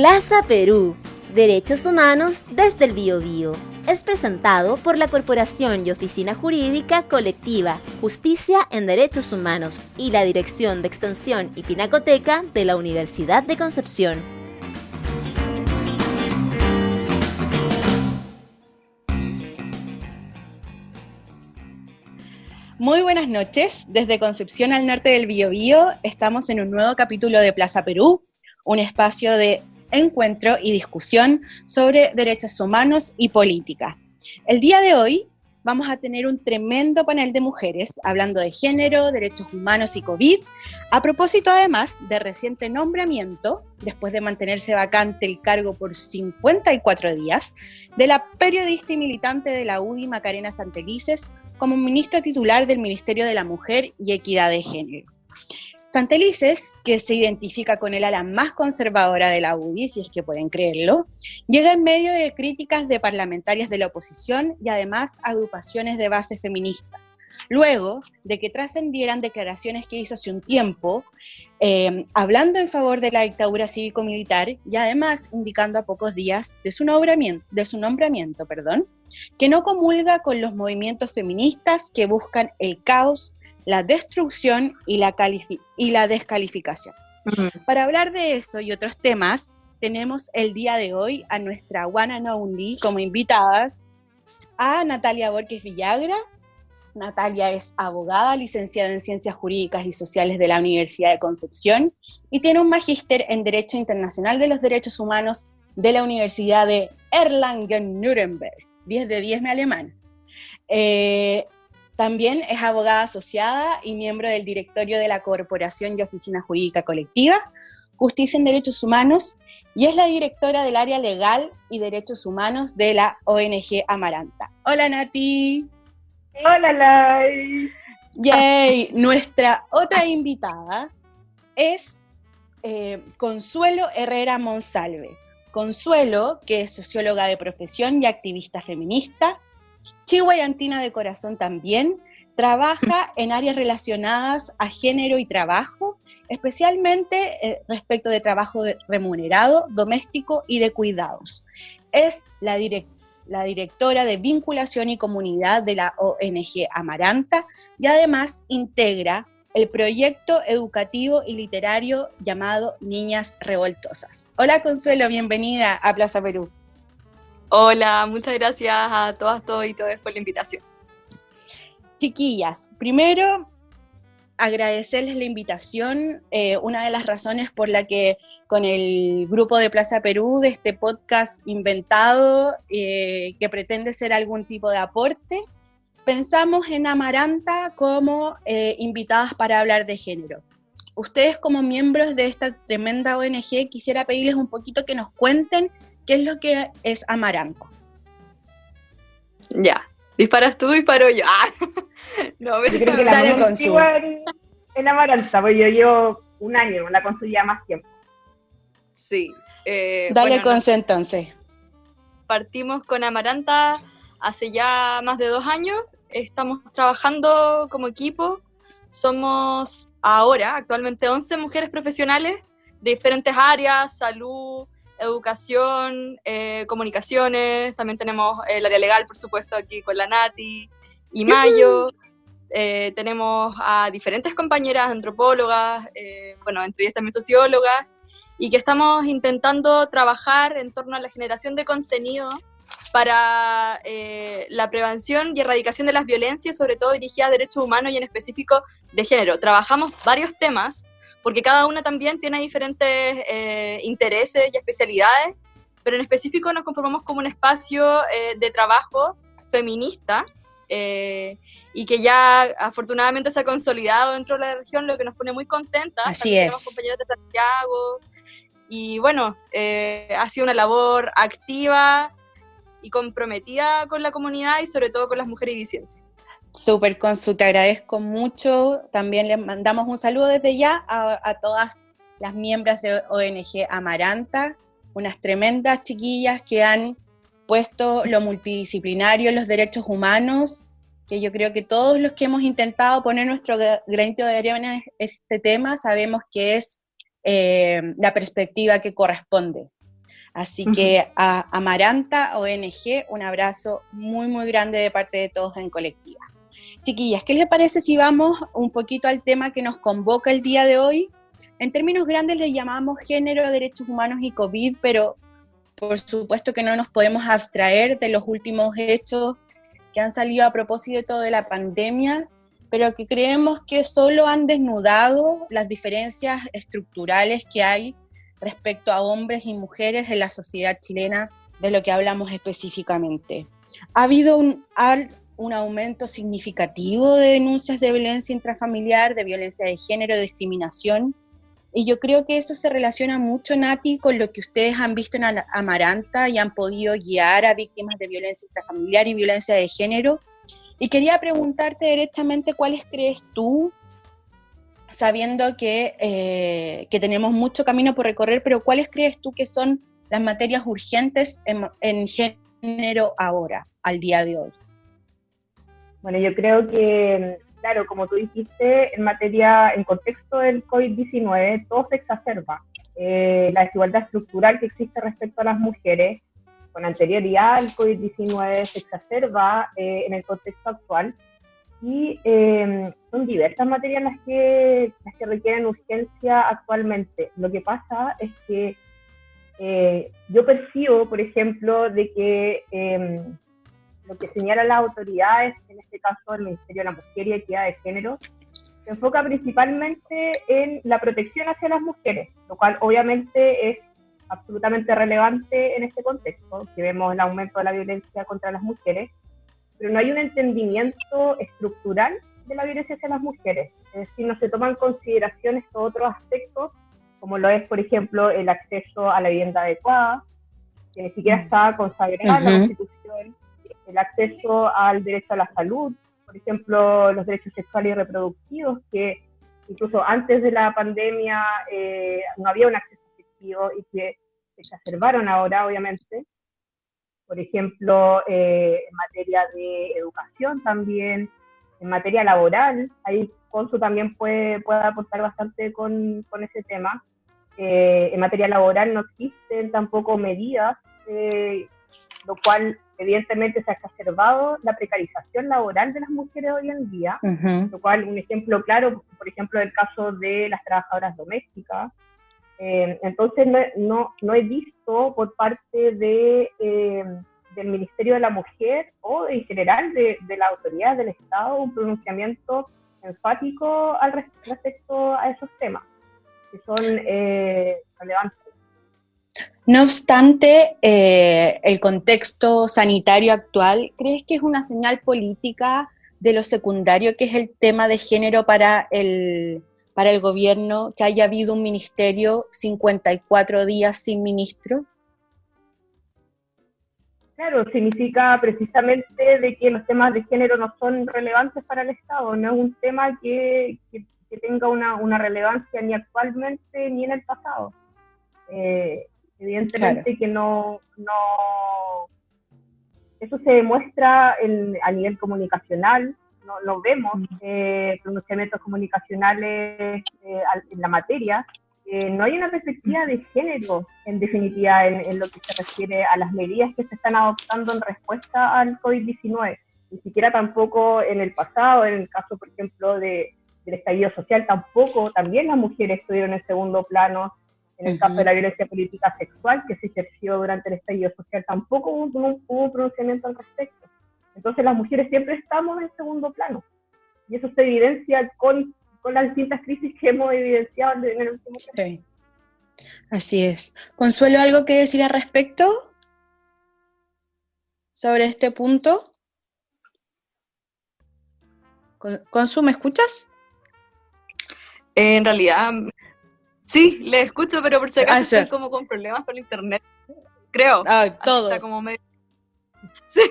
Plaza Perú, Derechos Humanos desde el Biobío. Es presentado por la Corporación y Oficina Jurídica Colectiva Justicia en Derechos Humanos y la Dirección de Extensión y Pinacoteca de la Universidad de Concepción. Muy buenas noches. Desde Concepción al norte del Biobío estamos en un nuevo capítulo de Plaza Perú, un espacio de encuentro y discusión sobre derechos humanos y política. El día de hoy vamos a tener un tremendo panel de mujeres hablando de género, derechos humanos y COVID, a propósito además de reciente nombramiento, después de mantenerse vacante el cargo por 54 días, de la periodista y militante de la UDI Macarena Santelices como ministra titular del Ministerio de la Mujer y Equidad de Género. Santelices, que se identifica con el ala más conservadora de la UDI, si es que pueden creerlo, llega en medio de críticas de parlamentarias de la oposición y además agrupaciones de base feminista. Luego de que trascendieran declaraciones que hizo hace un tiempo, eh, hablando en favor de la dictadura cívico-militar y además indicando a pocos días de su nombramiento, que no comulga con los movimientos feministas que buscan el caos la destrucción y la, y la descalificación. Para hablar de eso y otros temas, tenemos el día de hoy a nuestra one and only como invitadas a Natalia Borges Villagra. Natalia es abogada, licenciada en Ciencias Jurídicas y Sociales de la Universidad de Concepción y tiene un magíster en Derecho Internacional de los Derechos Humanos de la Universidad de Erlangen-Nuremberg. 10 de 10 me alemán. Eh, también es abogada asociada y miembro del directorio de la Corporación y Oficina Jurídica Colectiva, Justicia en Derechos Humanos, y es la directora del área legal y derechos humanos de la ONG Amaranta. Hola Nati. Hola Lai. Yay. Nuestra otra invitada es eh, Consuelo Herrera Monsalve. Consuelo, que es socióloga de profesión y activista feminista, chihuayantina de corazón también, trabaja en áreas relacionadas a género y trabajo, especialmente eh, respecto de trabajo remunerado, doméstico y de cuidados. Es la, la directora de vinculación y comunidad de la ONG Amaranta y además integra el proyecto educativo y literario llamado Niñas Revoltosas. Hola Consuelo, bienvenida a Plaza Perú. Hola, muchas gracias a todas, todos y todas por la invitación. Chiquillas, primero agradecerles la invitación. Eh, una de las razones por la que con el grupo de Plaza Perú, de este podcast inventado, eh, que pretende ser algún tipo de aporte, pensamos en Amaranta como eh, invitadas para hablar de género. Ustedes como miembros de esta tremenda ONG, quisiera pedirles un poquito que nos cuenten ¿Qué es lo que es amaranto? Ya, disparas tú, disparo yo. Ah. no, me creo que la en, en Amaranta, porque yo llevo un año, la construía más tiempo. Sí. Eh, Dale con entonces. Partimos con Amaranta hace ya más de dos años. Estamos trabajando como equipo. Somos ahora, actualmente, 11 mujeres profesionales de diferentes áreas, salud, educación, eh, comunicaciones, también tenemos el área legal, por supuesto, aquí con la Nati y Mayo. Eh, tenemos a diferentes compañeras antropólogas, eh, bueno, entre ellas también sociólogas, y que estamos intentando trabajar en torno a la generación de contenido para la prevención y erradicación de las violencias, sobre todo dirigidas a derechos humanos y en específico de género. Trabajamos varios temas porque cada una también tiene diferentes eh, intereses y especialidades, pero en específico nos conformamos como un espacio eh, de trabajo feminista eh, y que ya afortunadamente se ha consolidado dentro de la región, lo que nos pone muy contentas. Así es. Tenemos compañeros de Santiago y bueno, ha sido una labor activa y comprometida con la comunidad y sobre todo con las mujeres y disidencias. Súper, Consu, te agradezco mucho. También les mandamos un saludo desde ya a, todas las miembros de ONG Amaranta, unas tremendas chiquillas que han puesto lo multidisciplinario, los derechos humanos, que yo creo que todos los que hemos intentado poner nuestro granito de arena en este tema sabemos que es eh, la perspectiva que corresponde. Así que a Amaranta ONG, un abrazo muy, muy grande de parte de todos en colectiva. Chiquillas, ¿qué les parece si vamos un poquito al tema que nos convoca el día de hoy? En términos grandes le llamamos género, derechos humanos y COVID, pero por supuesto que no nos podemos abstraer de los últimos hechos que han salido a propósito de la pandemia, pero que creemos que solo han desnudado las diferencias estructurales que hay respecto a hombres y mujeres en la sociedad chilena, de lo que hablamos específicamente. Ha habido un, un aumento significativo de denuncias de violencia intrafamiliar, de violencia de género, de discriminación, y yo creo que eso se relaciona mucho, Nati, con lo que ustedes han visto en Amaranta y han podido guiar a víctimas de violencia intrafamiliar y violencia de género. Y quería preguntarte directamente cuáles crees tú, sabiendo que, eh, que tenemos mucho camino por recorrer, pero cuáles crees tú que son las materias urgentes en, en género ahora, al día de hoy. Bueno, yo creo que claro, como tú dijiste, en materia, en contexto del COVID-19, todo se exacerba. Eh, la desigualdad estructural que existe respecto a las mujeres, con anterioridad al COVID-19, se exacerba eh, en el contexto actual. Y em, son diversas materias las que, las que requieren urgencia actualmente. Lo que pasa es que eh, yo percibo, por ejemplo, de que em, lo que señalan las autoridades, en este caso el Ministerio de la Mujer y Equidad de Género, se enfoca principalmente en la protección hacia las mujeres, lo cual obviamente es absolutamente relevante en este contexto, que vemos el aumento de la violencia contra las mujeres, pero no hay un entendimiento estructural de la violencia hacia las mujeres, es decir, no se toman en consideración estos otros aspectos, como lo es, por ejemplo, el acceso a la vivienda adecuada, que ni siquiera está consagrada en la Constitución, el acceso al derecho a la salud, por ejemplo, los derechos sexuales y reproductivos, que incluso antes de la pandemia eh, no había un acceso efectivo y que se exacerbaron ahora, obviamente. Por ejemplo, eh, en materia de educación también, en materia laboral, ahí Consu también puede, puede aportar bastante con, con ese tema. Eh, en materia laboral no existen tampoco medidas, lo cual evidentemente se ha exacerbado la precarización laboral de las mujeres hoy en día, lo cual un ejemplo claro, por ejemplo, el caso de las trabajadoras domésticas. Eh, entonces no, no, he visto por parte de, eh, del Ministerio de la Mujer o en general de, de la autoridad del Estado un pronunciamiento enfático al respecto a esos temas, que son eh, relevantes no obstante, eh, el contexto sanitario actual, ¿crees que es una señal política de lo secundario que es el tema de género para el, para el gobierno, que haya habido un ministerio 54 días sin ministro? Claro, significa precisamente de que los temas de género no son relevantes para el Estado, no es un tema que, tenga una, relevancia ni actualmente ni en el pasado. Eh, Evidentemente que no, no, eso se demuestra a nivel comunicacional, no, lo vemos, eh, pronunciamientos comunicacionales eh, en la materia. Eh, no hay una perspectiva de género, en definitiva, en, lo que se refiere a las medidas que se están adoptando en respuesta al COVID-19. Ni siquiera tampoco en el pasado, en el caso, por ejemplo, de, del estallido social, tampoco, también las mujeres estuvieron en segundo plano en el caso de la violencia política sexual que se ejerció durante el estallido social, tampoco hubo un, pronunciamiento al respecto. Entonces las mujeres siempre estamos en segundo plano. Y eso se evidencia con, con las distintas crisis que hemos evidenciado en el último tiempo. Sí. Así es. Consuelo, ¿algo que decir al respecto sobre este punto? Consu, ¿me escuchas? En realidad, Sí, le escucho, pero por si acaso ah, estoy como con problemas con internet. Creo. Ah, todos. Sí,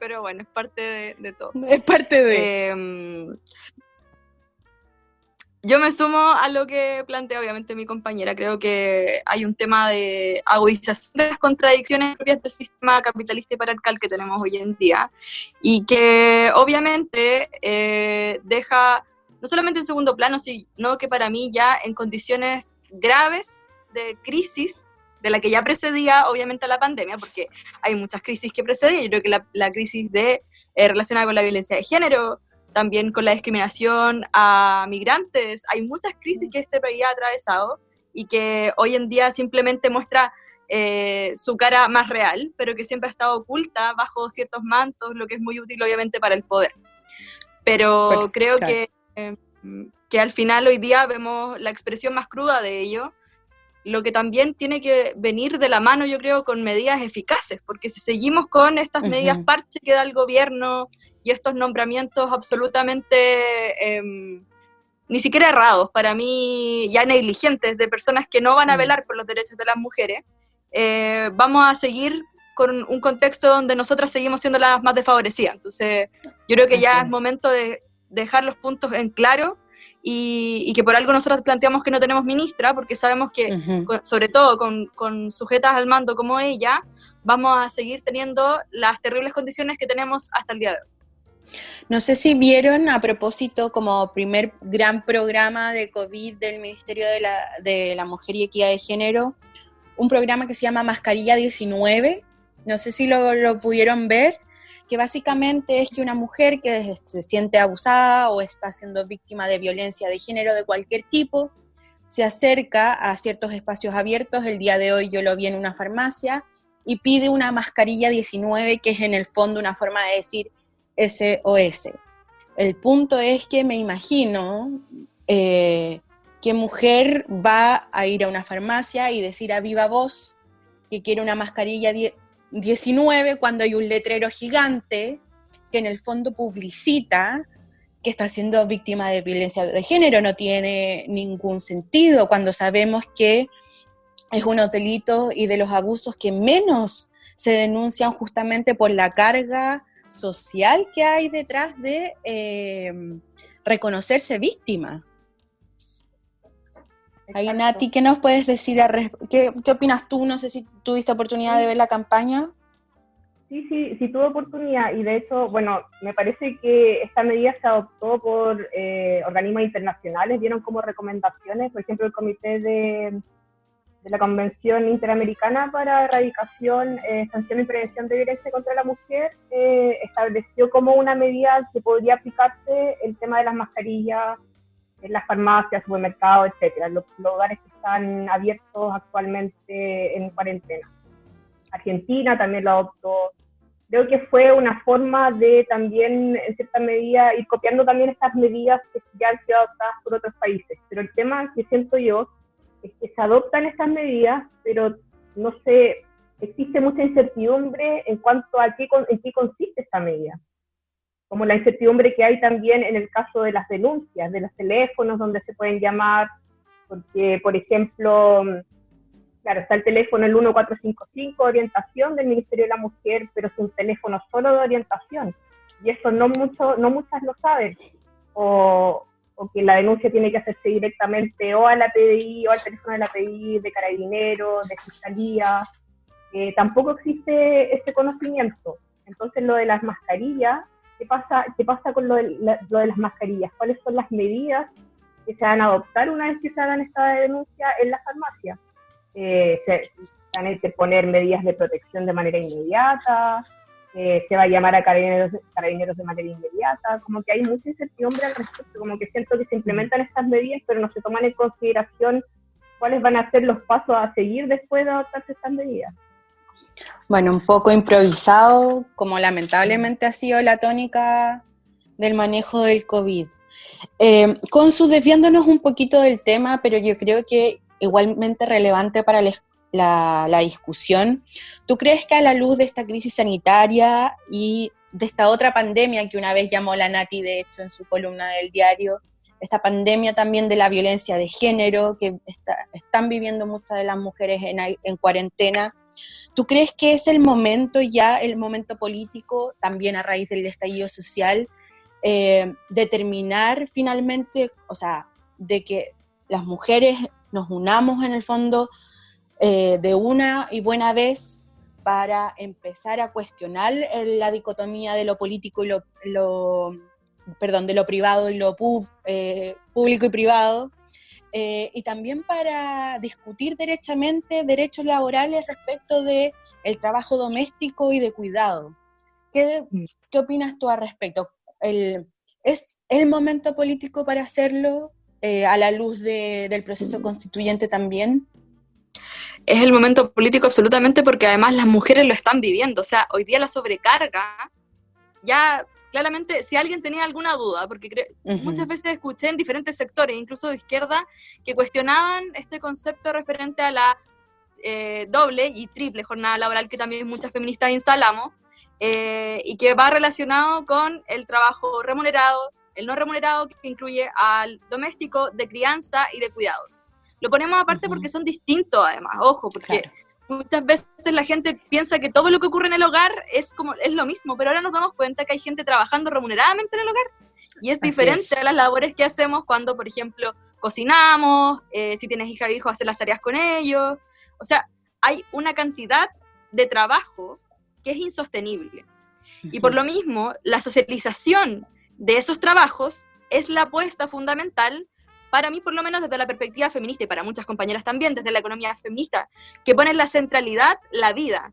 pero bueno, es parte de, todo. Es parte de... Em, yo me sumo a lo que plantea obviamente mi compañera. Creo que hay un tema de agudización de las contradicciones propias del sistema capitalista y patriarcal que tenemos hoy en día y que obviamente eh, deja no solamente en segundo plano, sino que para mí ya en condiciones graves de crisis de la que ya precedía obviamente a la pandemia, porque hay muchas crisis que precedían, yo creo que la, crisis de, eh, relacionada con la violencia de género, también con la discriminación a migrantes, hay muchas crisis que este país ha atravesado y que hoy en día simplemente muestra eh, su cara más real, pero que siempre ha estado oculta bajo ciertos mantos, lo que es muy útil obviamente para el poder. Pero creo que, eh, que al final hoy día vemos la expresión más cruda de ello, lo que también tiene que venir de la mano, yo creo, con medidas eficaces, porque si seguimos con estas medidas parche que da el gobierno y estos nombramientos absolutamente em, ni siquiera errados, para mí ya negligentes, de personas que no van a velar por los derechos de las mujeres, eh, vamos a seguir con un contexto donde nosotras seguimos siendo las más desfavorecidas. Entonces, yo creo que ya es. momento de dejar los puntos en claro y, que por algo nosotros planteamos que no tenemos ministra, porque sabemos que, sobre todo con, sujetas al mando como ella, vamos a seguir teniendo las terribles condiciones que tenemos hasta el día de hoy. No sé si vieron a propósito como primer gran programa de COVID del Ministerio de la, de la Mujer y Equidad de Género, un programa que se llama Mascarilla 19. No sé si lo, lo pudieron ver, que básicamente es que una mujer que se siente abusada o está siendo víctima de violencia de género de cualquier tipo, se acerca a ciertos espacios abiertos, el día de hoy yo lo vi en una farmacia, y pide una mascarilla 19, que es en el fondo una forma de decir SOS. El punto es que me imagino eh, que mujer va a ir a una farmacia y decir a viva voz que quiere una mascarilla 19 cuando hay un letrero gigante que en el fondo publicita que está siendo víctima de violencia de género. No tiene ningún sentido cuando sabemos que es uno delito y de los abusos que menos se denuncian justamente por la carga social que hay detrás de eh, reconocerse víctima. Ahí, Nati, ¿qué nos puedes decir? ¿Qué, ¿Qué opinas tú? No sé si tuviste oportunidad de ver la campaña. Sí, sí, sí tuve oportunidad y de hecho, bueno, me parece que esta medida se adoptó por eh, organismos internacionales, dieron como recomendaciones, por ejemplo, el Comité de, de la Convención Interamericana para Erradicación, eh, Sanción y Prevención de Violencia contra la Mujer, eh, estableció como una medida que podría aplicarse el tema de las mascarillas en las farmacias, supermercados, etcétera, los, lugares que están abiertos actualmente en cuarentena. Argentina también lo adoptó. Creo que fue una forma de también, en cierta medida, ir copiando también estas medidas que ya han sido adoptadas por otros países. Pero el tema que siento yo es que se adoptan estas medidas, pero no sé, existe mucha incertidumbre en cuanto a qué, en qué consiste esta medida como la incertidumbre que hay también en el caso de las denuncias, de los teléfonos donde se pueden llamar, porque, por ejemplo, claro, está el teléfono el 1455, orientación del Ministerio de la Mujer, pero es un teléfono solo de orientación, y eso no, mucho, no muchas lo saben, o, o que la denuncia tiene que hacerse directamente o a la PDI o al teléfono de la PDI, de carabineros, de fiscalía, eh, tampoco existe ese conocimiento. Entonces lo de las mascarillas ¿Qué pasa, qué pasa con lo de, las mascarillas? ¿Cuáles son las medidas que se van a adoptar una vez que se hagan esta denuncia en la farmacia? Eh, se, van a poner medidas de protección de manera inmediata, eh, se va a llamar a carabineros, carabineros de manera inmediata, como que hay mucha incertidumbre al respecto, como que siento que se implementan estas medidas, pero no se toman en consideración cuáles van a ser los pasos a seguir después de adoptarse estas medidas. Bueno, un poco improvisado, como lamentablemente ha sido la tónica del manejo del COVID. Eh, con su desviándonos un poquito del tema, pero yo creo que igualmente relevante para la, discusión. ¿Tú crees que a la luz de esta crisis sanitaria y de esta otra pandemia que una vez llamó la Nati, de hecho, en su columna del diario, esta pandemia también de la violencia de género que están viviendo muchas de las mujeres en, en cuarentena, ¿Tú crees que es el momento ya, el momento político, también a raíz del estallido social, eh, determinar finalmente, o sea, de que las mujeres nos unamos en el fondo eh, de una y buena vez para empezar a cuestionar la dicotomía de lo político y lo, perdón, de lo privado y lo eh, público y privado, eh, y también para discutir derechamente derechos laborales respecto de el trabajo doméstico y de cuidado. ¿Qué, mm. qué opinas tú al respecto? El, ¿Es el momento político para hacerlo eh, a la luz del proceso constituyente también? Es el momento político absolutamente porque además las mujeres lo están viviendo. O sea, hoy día la sobrecarga, ya claramente, si alguien tenía alguna duda, porque muchas veces escuché en diferentes sectores, incluso de izquierda, que cuestionaban este concepto referente a la eh, doble y triple jornada laboral que también muchas feministas instalamos, eh, y que va relacionado con el trabajo remunerado, el no remunerado, que incluye al doméstico, de crianza y de cuidados. Lo ponemos aparte porque son distintos además, ojo, porque muchas veces la gente piensa que todo lo que ocurre en el hogar es, como, es lo mismo, pero ahora nos damos cuenta que hay gente trabajando remuneradamente en el hogar y es diferente a las labores que hacemos cuando, por ejemplo, cocinamos, eh, si tienes hija o hijo, hacer las tareas con ellos. O sea, hay una cantidad de trabajo que es insostenible. Y por lo mismo, la socialización de esos trabajos es la apuesta fundamental para mí, por lo menos desde la perspectiva feminista y para muchas compañeras también, desde la economía feminista, que pone en la centralidad la vida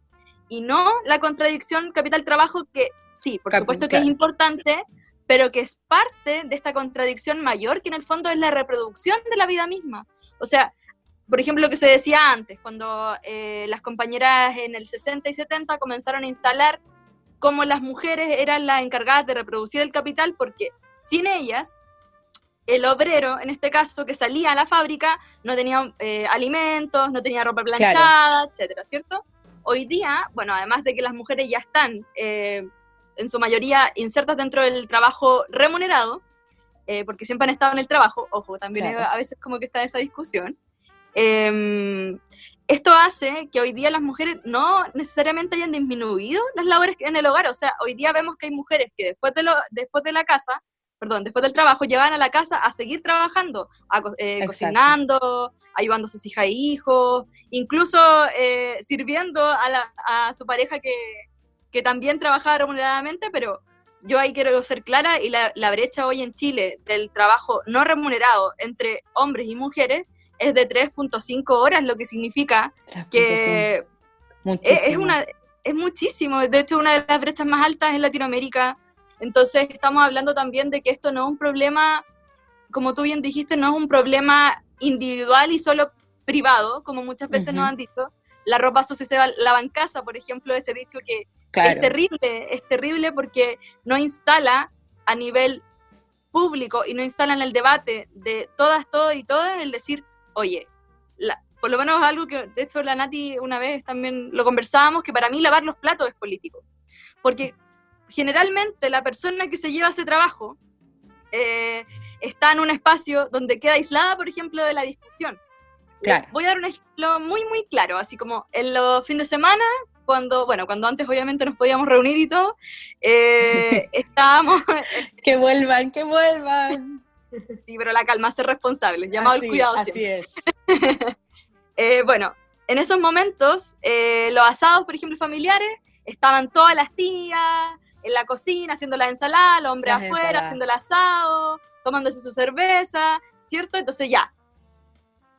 y no la contradicción capital-trabajo, que sí, por supuesto que es importante, pero que es parte de esta contradicción mayor, que en el fondo es la reproducción de la vida misma. O sea, por ejemplo, lo que se decía antes, cuando eh, las compañeras en el 60 y 70 comenzaron a instalar cómo las mujeres eran las encargadas de reproducir el capital, porque sin ellas, el obrero, en este caso, que salía a la fábrica, no tenía eh, alimentos, no tenía ropa planchada, etcétera, ¿cierto? Hoy día, bueno, además de que las mujeres ya están eh, en su mayoría insertas dentro del trabajo remunerado, porque siempre han estado en el trabajo, ojo, también a veces como que está esa discusión, Em, esto hace que hoy día las mujeres no necesariamente hayan disminuido las labores en el hogar. O sea, hoy día vemos que hay mujeres que después de, lo, después de la casa, perdón, después del trabajo, llevan a la casa a seguir trabajando, eh, cocinando, ayudando a sus hijas e hijos, incluso eh, sirviendo a, su pareja que, que también trabajaba remuneradamente, pero yo ahí quiero ser clara y la, la, brecha hoy en Chile del trabajo no remunerado entre hombres y mujeres es de 3.5 horas, lo que significa que es, una, es muchísimo. De hecho, una de las brechas más altas en Latinoamérica. Entonces, estamos hablando también de que esto no es un problema, como tú bien dijiste, no es un problema individual y solo privado, como muchas veces nos han dicho. La ropa sucia se lava en casa, por ejemplo, ese dicho que es terrible, es terrible porque no instala a nivel público y no instala en el debate de todas, todos y todas el decir, oye, por lo menos algo que, de hecho, la Nati una vez también lo conversábamos, que para mí lavar los platos es político. Porque generalmente la persona que se lleva ese trabajo eh, está en un espacio donde queda aislada, por ejemplo, de la discusión. Claro. Voy a dar un ejemplo muy, muy claro, así como en los fines de semana, cuando, bueno, cuando antes obviamente nos podíamos reunir y todo, eh, estábamos... que vuelvan, que vuelvan. Sí, pero la calma, ser responsable, llamado el cuidado. Así es. Eh, bueno, en esos momentos, eh, los asados, por ejemplo, familiares, estaban todas las tías en la cocina haciendo la ensalada, los hombres afuera haciendo el asado, tomándose su cerveza, ¿cierto? Entonces ya,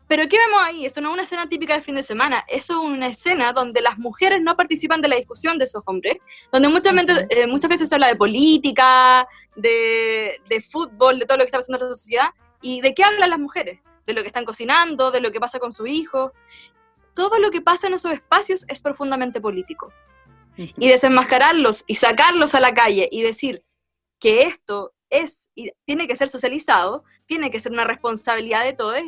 pero ¿qué vemos ahí? Eso no es una escena típica de fin de semana, eso es una escena donde las mujeres no participan de la discusión de esos hombres, donde muchas, veces, eh, muchas veces se habla de política, de, de, fútbol, de todo lo que está pasando en la sociedad, y ¿de qué hablan las mujeres? De lo que están cocinando, de lo que pasa con su hijo. Todo lo que pasa en esos espacios es profundamente político. Y desenmascararlos y sacarlos a la calle y decir que esto es y tiene que ser socializado, tiene que ser una responsabilidad de todos,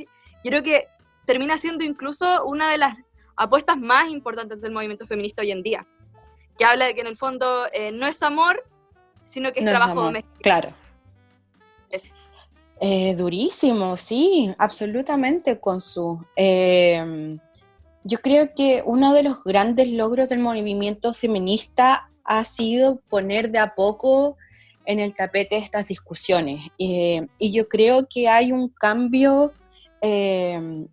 creo que termina siendo incluso una de las apuestas más importantes del movimiento feminista hoy en día, que habla de que en el fondo eh, no es amor, sino que es trabajo doméstico. Claro. Eh, durísimo, sí, absolutamente, con su... Eh, yo creo que uno de los grandes logros del movimiento feminista ha sido poner de a poco en el tapete estas discusiones. y yo creo que hay un cambio Em,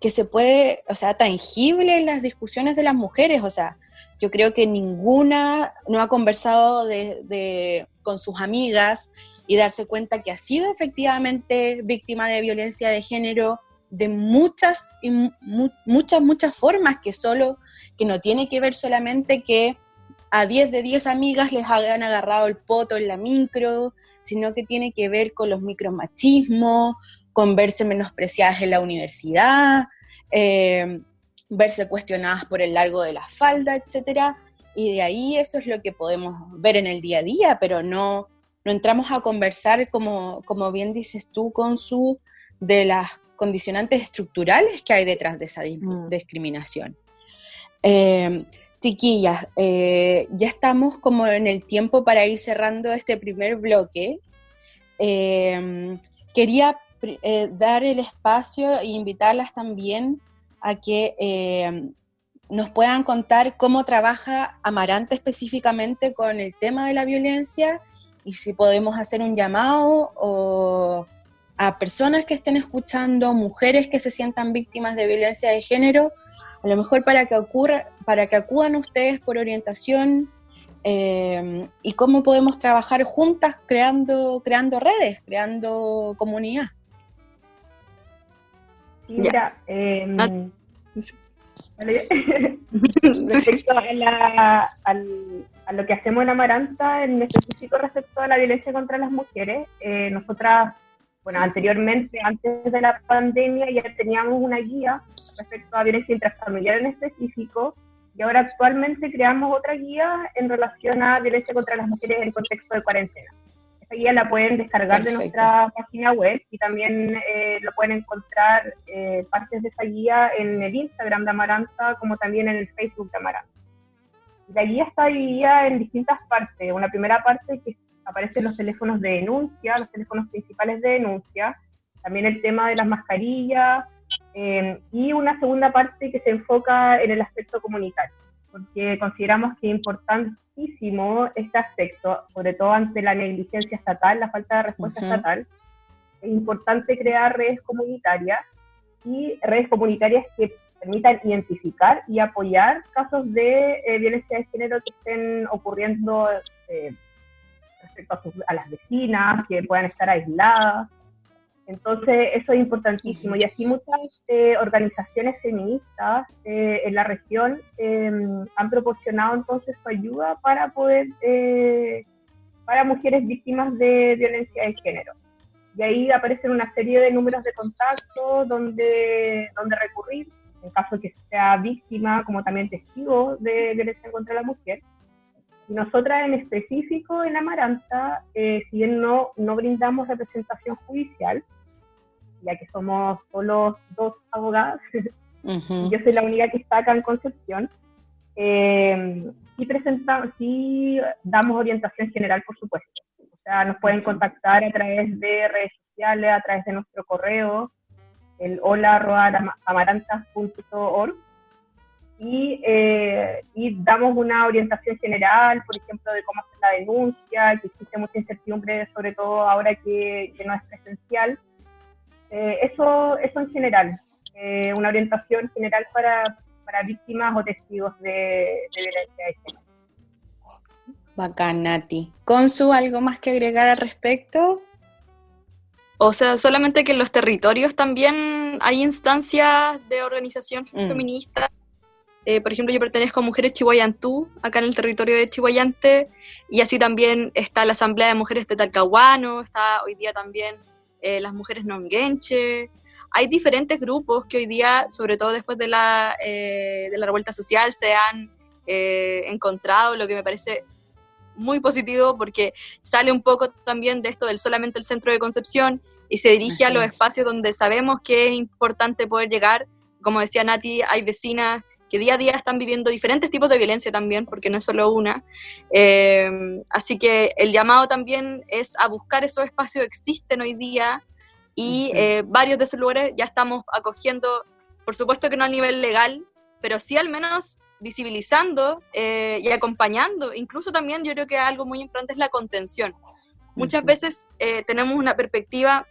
que se puede, o sea, tangible en las discusiones de las mujeres, o sea, yo creo que ninguna no ha conversado de, con sus amigas y darse cuenta que ha sido efectivamente víctima de violencia de género de muchas, muchas, muchas formas, que solo, que no tiene que ver solamente que a 10 de 10 amigas les hayan agarrado el poto en la micro, sino que tiene que ver con los micromachismos, con verse menospreciadas en la universidad, eh, verse cuestionadas por el largo de la falda, etc. Y de ahí eso es lo que podemos ver en el día a día, pero no, no entramos a conversar, como, como bien dices tú, con su de las condicionantes estructurales que hay detrás de esa mm. discriminación. Eh, chiquillas, eh, ya estamos como en el tiempo para ir cerrando este primer bloque. Eh, quería dar el espacio e invitarlas también a que nos puedan contar cómo trabaja Amarante específicamente con el tema de la violencia y si podemos hacer un llamado o a personas que estén escuchando, mujeres que se sientan víctimas de violencia de género, a lo mejor para que ocurra, para que acudan ustedes por orientación eh, y cómo podemos trabajar juntas creando, creando redes, creando comunidad. Mira, em, ah, respecto a, a, lo que hacemos en Amaranta, en específico respecto a la violencia contra las mujeres, eh, nosotras bueno, anteriormente, antes de la pandemia, ya teníamos una guía respecto a violencia intrafamiliar en específico, y ahora actualmente creamos otra guía en relación a violencia contra las mujeres en contexto de cuarentena. Esa guía la pueden descargar de nuestra página web y también eh, lo pueden encontrar eh, partes de esa guía en el Instagram de Amaranta como también en el Facebook de Amaranta. La guía está dividida en distintas partes. Una primera parte que aparecen los teléfonos de denuncia, los teléfonos principales de denuncia, también el tema de las mascarillas eh, y una segunda parte que se enfoca en el aspecto comunitario, porque consideramos que es importantísimo este aspecto, sobre todo ante la negligencia estatal, la falta de respuesta estatal. Es importante crear redes comunitarias y redes comunitarias que permitan identificar y apoyar casos de eh, violencia de género que estén ocurriendo eh, respecto a, las vecinas, que puedan estar aisladas. Entonces, eso es importantísimo. Y así muchas eh, organizaciones feministas eh, en la región em, han proporcionado entonces su ayuda para poder, eh, para mujeres víctimas de violencia de género. Y ahí aparecen una serie de números de contacto donde, donde recurrir en caso de que sea víctima, como también testigo de violencia contra la mujer. Nosotras en específico en Amaranta, eh, si bien no, no brindamos representación judicial, ya que somos solo dos abogadas, yo soy la única que está acá en Concepción, eh, sí, presentamos, sí damos orientación general, por supuesto. O sea, nos pueden contactar a través de redes sociales, a través de nuestro correo, el hola.amarantas.org y, eh, y, damos una orientación general, por ejemplo, de cómo hacer la denuncia, que existe mucha incertidumbre, sobre todo ahora que, que no es presencial. Eh, eso, eso en general, eh, una orientación general para, para, víctimas o testigos de, de violencia de género. Bacán, Nati. ¿Consu, algo más que agregar al respecto? O sea, solamente que en los territorios también hay instancias de organización mm. feminista eh, por ejemplo, yo pertenezco a Mujeres Chihuayantú, acá en el territorio de Chihuayante, y así también está la Asamblea de Mujeres de Talcahuano, está hoy día también eh, las Mujeres Nonguenche. Hay diferentes grupos que hoy día, sobre todo después de la, eh, de la revuelta social, se han encontrado, lo que me parece muy positivo porque sale un poco también de esto del solamente el centro de Concepción y se dirige a los espacios donde sabemos que es importante poder llegar. Como decía Nati, hay vecinas que día a día están viviendo diferentes tipos de violencia también, porque no es solo una. Eh, así que el llamado también es a buscar esos espacios que existen hoy día y eh, varios de esos lugares ya estamos acogiendo, por supuesto que no a nivel legal, pero sí al menos visibilizando eh, y acompañando. Incluso también yo creo que algo muy importante es la contención. Muchas veces tenemos una perspectiva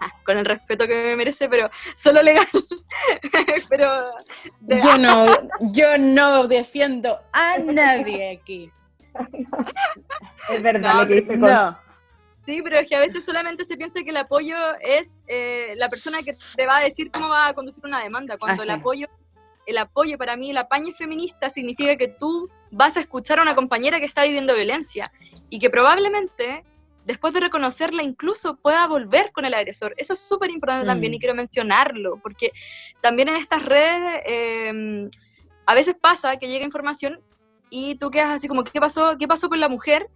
Ah, con el respeto que me merece, pero solo legal. pero yo no, yo no defiendo a nadie aquí. es verdad lo que dice con... Sí, pero es que a veces solamente se piensa que el apoyo es eh, la persona que te va a decir cómo va a conducir una demanda, cuando el apoyo, el apoyo para mí, el apaño feminista significa que tú vas a escuchar a una compañera que está viviendo violencia y que probablemente después de reconocerla incluso pueda volver con el agresor. Eso es súper importante también y mm. quiero mencionarlo, porque también en estas redes em, a veces pasa que llega información y tú quedas así como, ¿qué pasó, qué pasó con la mujer?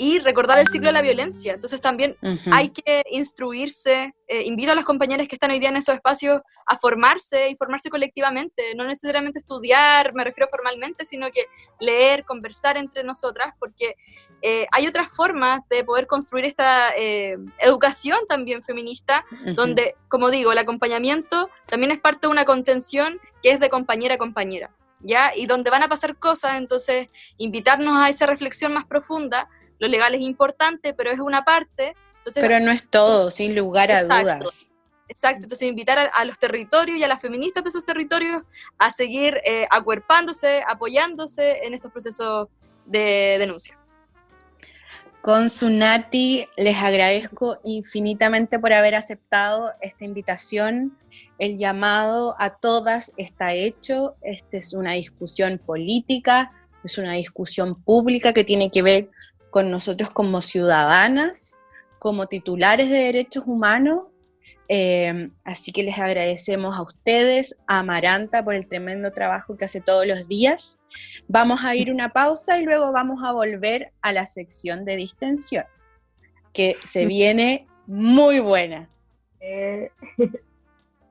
Y recordar el ciclo de la violencia. Entonces también hay que instruirse. Eh, invito a las compañeras que están hoy día en esos espacios a formarse y formarse colectivamente, no necesariamente estudiar, me refiero formalmente, sino que leer, conversar entre nosotras, porque eh, hay otras formas de poder construir esta eh, educación también feminista, donde, como digo, el acompañamiento también es parte de una contención que es de compañera a compañera. ¿Ya? Y donde van a pasar cosas, entonces invitarnos a esa reflexión más profunda lo legal es importante, pero es una parte. Entonces, pero no es todo, sin lugar a dudas. Exacto, entonces invitar a, los territorios y a las feministas de esos territorios a seguir eh, acuerpándose, apoyándose en estos procesos de denuncia. Con Sunati les agradezco infinitamente por haber aceptado esta invitación. El llamado a todas está hecho. Esta es una discusión política, es una discusión pública que tiene que ver con nosotros como ciudadanas, como titulares de derechos humanos. Eh, así que les agradecemos a ustedes, a Amaranta por el tremendo trabajo que hace todos los días. Vamos a ir una pausa y luego vamos a volver a la sección de distensión, que se viene muy buena. Eh.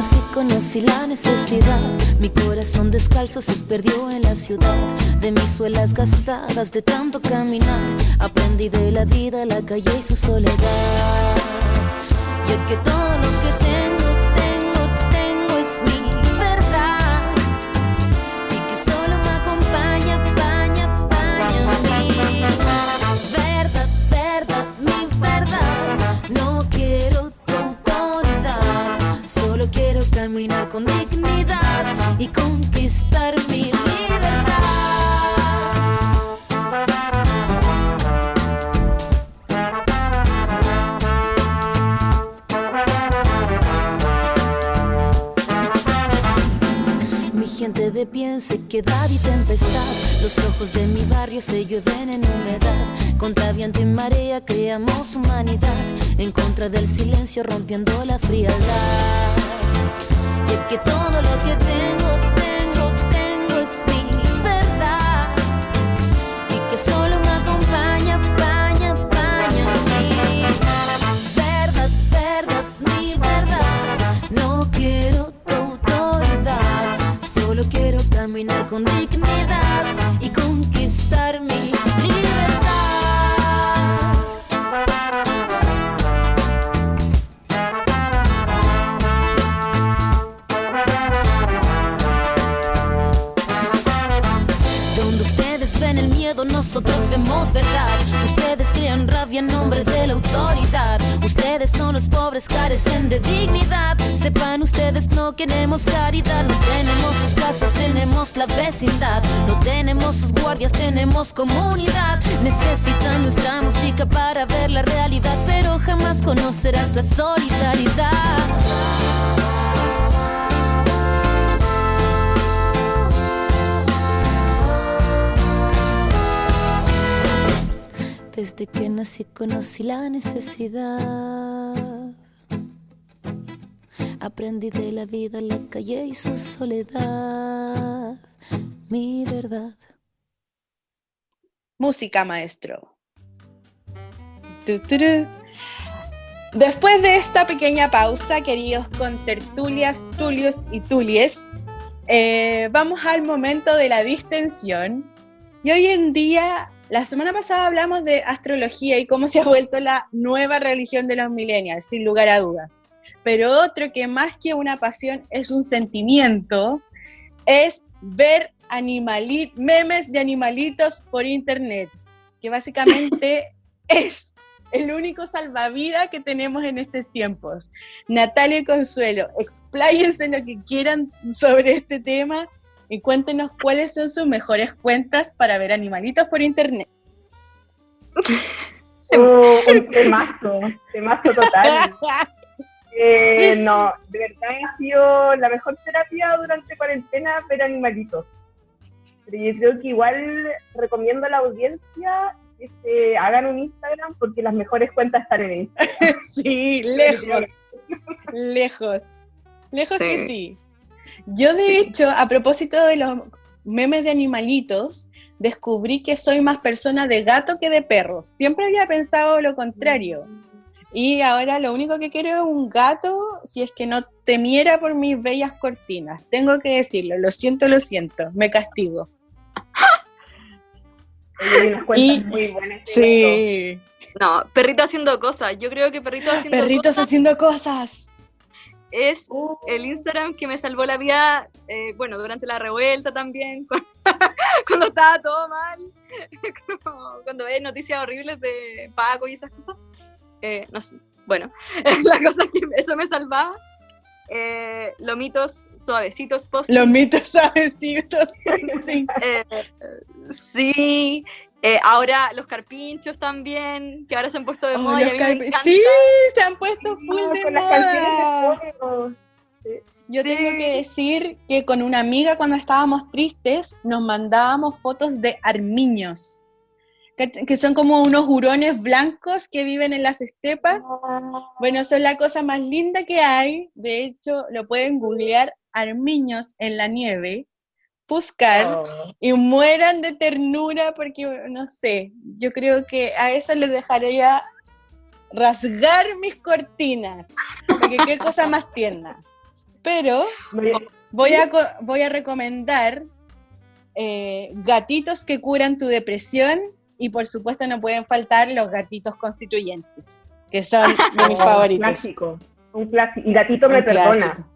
temprana. conocí la necesidad. Mi corazón descalzo se perdió en la ciudad. De mis suelas gastadas de tanto caminar. Aprendí de la vida, la calle y su soledad. Y es que todo lo que conquistar mi libertad. Mi gente de pie en sequedad y tempestad, los ojos de mi barrio se llueven en humedad. Contra viento y marea creamos humanidad, en contra del silencio rompiendo la frialdad. Y es que todo lo que tengo, caminar con dignidad y conquistar mi nosotros vemos verdad. Rabia en nombre de la autoridad. Ustedes son los pobres, carecen de dignidad. Sepan ustedes, no queremos caridad. No tenemos sus casas, tenemos la vecindad. No tenemos sus guardias, tenemos comunidad. Necesitan nuestra música para ver la realidad, pero jamás conocerás la solidaridad. Desde que nací conocí la necesidad. Aprendí de la vida, la calle y su soledad. Mi verdad. Música, maestro. Después de esta pequeña pausa, queridos contertulias, tulios y tulies, eh, vamos al momento de la distensión. Y hoy en día la semana pasada hablamos de astrología y cómo se ha vuelto la nueva religión de los millennials, sin lugar a dudas. pero otro que más que una pasión es un sentimiento, es ver memes de animalitos por internet, que básicamente es el único salvavidas que tenemos en estos tiempos. Natalia y Consuelo, expláyense lo que quieran sobre este tema y cuéntenos cuáles son sus mejores cuentas para ver animalitos por internet. Oh, un temazo, temazo total. Eh, no, de verdad ha sido la mejor terapia durante cuarentena ver animalitos. Pero yo creo que igual recomiendo a la audiencia que se hagan un Instagram porque las mejores cuentas están en Instagram. sí, lejos. lejos. Lejos que sí. Yo de hecho, a propósito de los memes de animalitos, descubrí que soy más persona de gato que de perro. Siempre había pensado lo contrario. Y ahora lo único que quiero es un gato si es que no temiera por mis bellas cortinas. Tengo que decirlo, lo siento, lo siento, me castigo. y, muy buenas. Sí. No, perrito haciendo cosas. Yo creo que perrito haciendo Perritos haciendo cosas es uh. el Instagram que me salvó la vida, eh, bueno, durante la revuelta también, cuando, estaba todo mal, cuando ve noticias horribles de Paco y esas cosas. Eh, no sé, bueno, la cosa es que eso me salvaba. Eh, lomitos suavecitos post. Lomitos suavecitos. sí. Eh, ahora los carpinchos también, que ahora se han puesto de oh, moda. sí, se han puesto full de moda. Yo tengo que decir que con una amiga cuando estábamos tristes nos mandábamos fotos de armiños, que, son como unos hurones blancos que viven en las estepas. Bueno, son la cosa más linda que hay. De hecho, lo pueden googlear armiños en la nieve buscar oh. y mueran de ternura porque, no sé, yo creo que a eso les dejaría rasgar mis cortinas, porque qué cosa más tierna. Pero voy a, voy a recomendar eh, gatitos que curan tu depresión y por supuesto no pueden faltar los gatitos constituyentes, que son de mis favoritos. Un clásico, un clásico. Y gatito me perdona.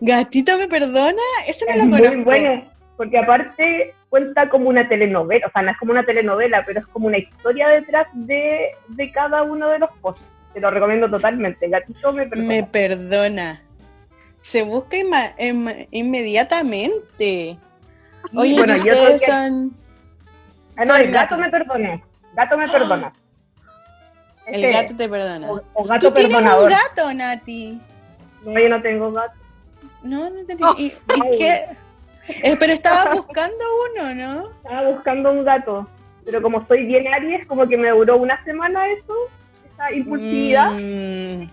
¿Gatito me perdona? Eso no lo conozco. Muy bueno porque aparte cuenta como una telenovela, o sea, no es como una telenovela, pero es como una historia detrás de, cada uno de los posts. Te lo recomiendo totalmente. Gatito me perdona. Me perdona. Se busca inmediatamente. Oye, bueno, yo son... Ah, no, el gato me perdona. Gato me perdona. El gato te perdona. O, gato ¿Tú perdonador. Tienes un gato, Nati? No, yo no tengo gato. No, no tengo. ¿Y, y qué? Eh, pero estaba buscando uno, ¿no? Estaba buscando un gato. Pero como soy bien Aries, como que me duró una semana eso, esa impulsividad. Mm.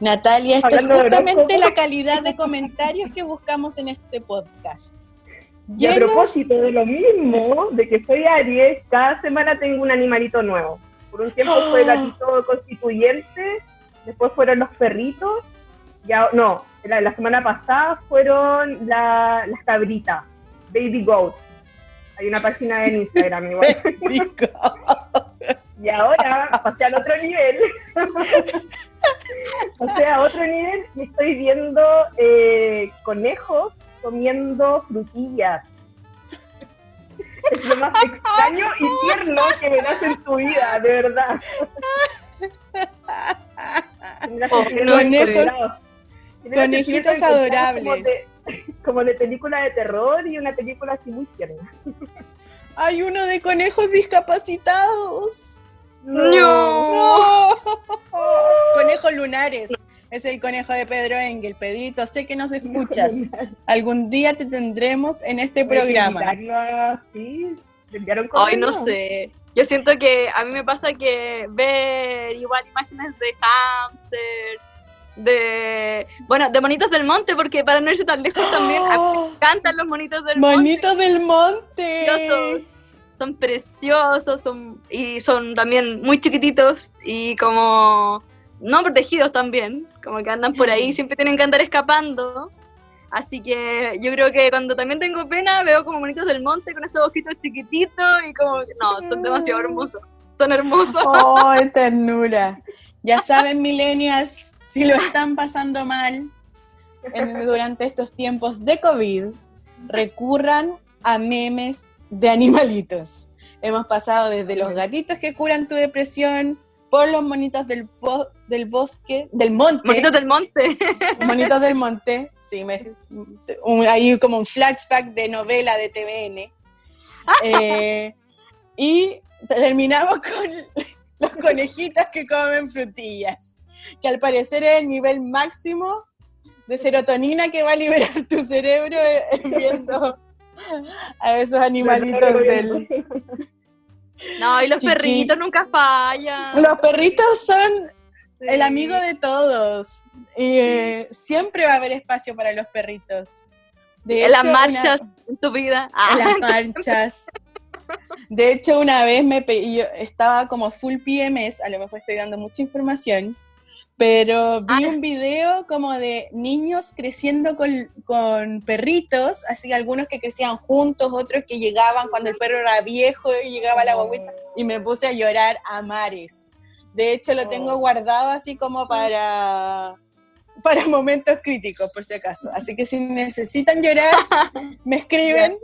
Natalia, esto es justamente la calidad de comentarios que buscamos en este podcast. Y a propósito de lo mismo, de que soy Aries, cada semana tengo un animalito nuevo. Por un tiempo fue el gatito constituyente, después fueron los perritos, ya no, la, semana pasada fueron las cabritas, Baby Goat. Hay una página en Instagram igual. y ahora pasé al otro nivel. o sea, a otro nivel y estoy viendo eh, conejos comiendo frutillas. Es lo más extraño y tierno que me das en tu vida, de verdad. conejos, Conejitos adorables. Como de, película de terror y una película así muy tierna. Hay uno de conejos discapacitados. No. Conejos lunares. Es el conejo de Pedro Engel. Pedrito, sé que nos escuchas. Algún día te tendremos en este programa. Sí, Ay, no sé. Yo siento que a mí me pasa que ver igual imágenes de hamsters de bueno de monitos del monte porque para no irse tan lejos también me ¡Oh! encantan los monitos del monte. Monitos del monte. Son preciosos son y son también muy chiquititos y como no protegidos también como que andan por ahí siempre tienen que andar escapando. Así que yo creo que cuando también tengo pena veo como monitos del monte con esos ojitos chiquititos y como no son demasiado hermosos son hermosos. Oh ternura ya saben millennials si lo están pasando mal durante estos tiempos de COVID, recurran a memes de animalitos. Hemos pasado desde los gatitos que curan tu depresión, por los monitos del, del bosque, del monte. Monitos del monte. Monitos del monte, sí, me, hay como un flashback de novela de TVN. Eh, y terminamos con los conejitos que comen frutillas, que al parecer es el nivel máximo de serotonina que va a liberar tu cerebro eh, viendo a esos animalitos del... No, y los perritos nunca fallan. Los perritos son el amigo de todos. Eh, siempre va a haber espacio para los perritos. De en las marchas en tu vida. en las marchas. De hecho, una vez me yo estaba como full PMS, a lo mejor estoy dando mucha información, pero vi ah. un video como de niños creciendo con, perritos, así algunos que crecían juntos, otros que llegaban cuando el perro era viejo y llegaba la guaguita, y me puse a llorar a mares. De hecho, lo tengo oh. guardado así como para, para momentos críticos, por si acaso. Así que si necesitan llorar, me escriben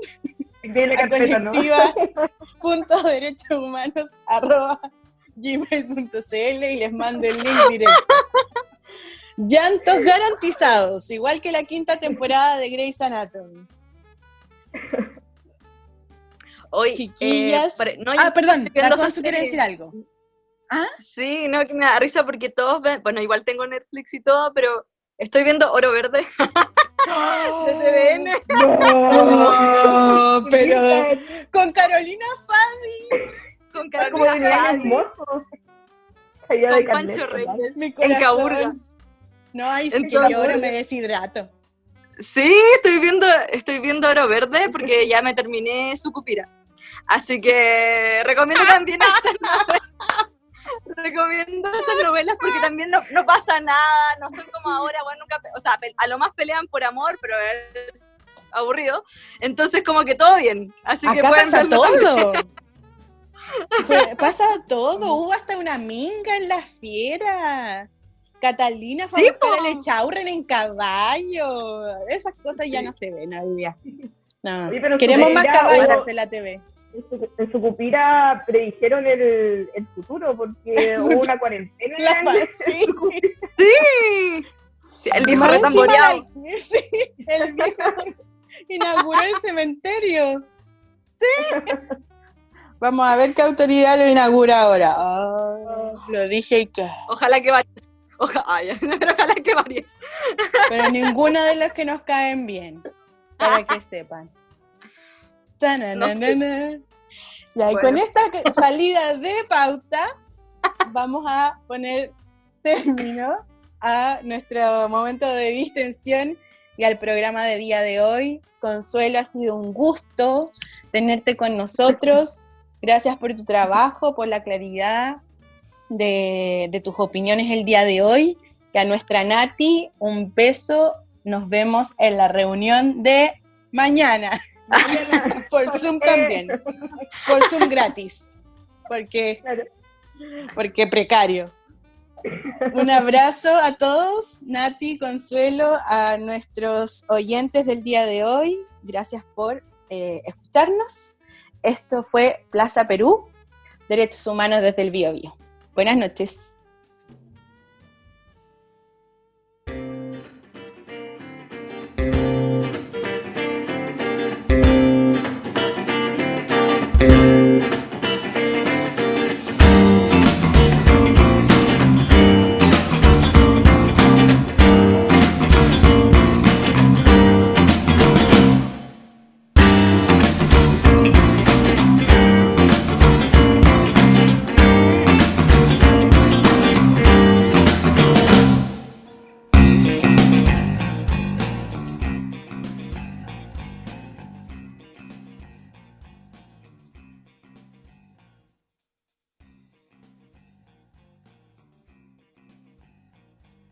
a colectiva puntos derechos humanos arroba gmail.cl y les mando el link directo. Llantos garantizados, igual que la quinta temporada de Grey's Anatomy. Hoy, Chiquillas. Eh, ah, perdón, la Consu quiere decir algo. ¿Ah? Sí, no, que me da risa porque todos ven, bueno, igual tengo Netflix y todo, pero estoy viendo Oro Verde de TVN. No, pero con Carolina Fabi con Carolina Con Pancho Reyes. En Caburga. No, hay sí que yo ahora me deshidrato. Sí, estoy viendo, estoy viendo Oro Verde porque ya me terminé su cupira. Así que recomiendo también esas novelas. recomiendo esas novelas porque también no, no, pasa nada, no son como ahora, bueno, nunca, o sea, a lo más pelean por amor, pero es aburrido. Entonces como que todo bien. Así que pueden pasa todo. Pasa todo, hubo hasta una minga en las fieras. Catalina fue a buscar el Echaurren en caballo. Esas cosas ya no se ven hoy día. No. Queremos más caballos en la TV. En su, cupira predijeron el, el futuro porque hubo una cuarentena. sí. sí. El viejo retamboreado. Sí, el viejo inauguró el cementerio. Sí. Vamos a ver qué autoridad lo inaugura ahora. Oh, lo dije y que. Ojalá que varios. Ojalá, ojalá que varios. Pero ninguno de los que nos caen bien. Para que sepan. Ya, y con esta salida de pauta, vamos a poner término a nuestro momento de distensión y al programa de día de hoy. Consuelo, ha sido un gusto tenerte con nosotros. Gracias por tu trabajo, por la claridad de, tus opiniones el día de hoy. Y a nuestra Nati, un beso. Nos vemos en la reunión de mañana. por Zoom también. Por Zoom gratis. Porque, porque precario. Un abrazo a todos, Nati, Consuelo, a nuestros oyentes del día de hoy. Gracias por eh, escucharnos esto fue Plaza Perú, Derechos Humanos desde el Bio, Buenas noches.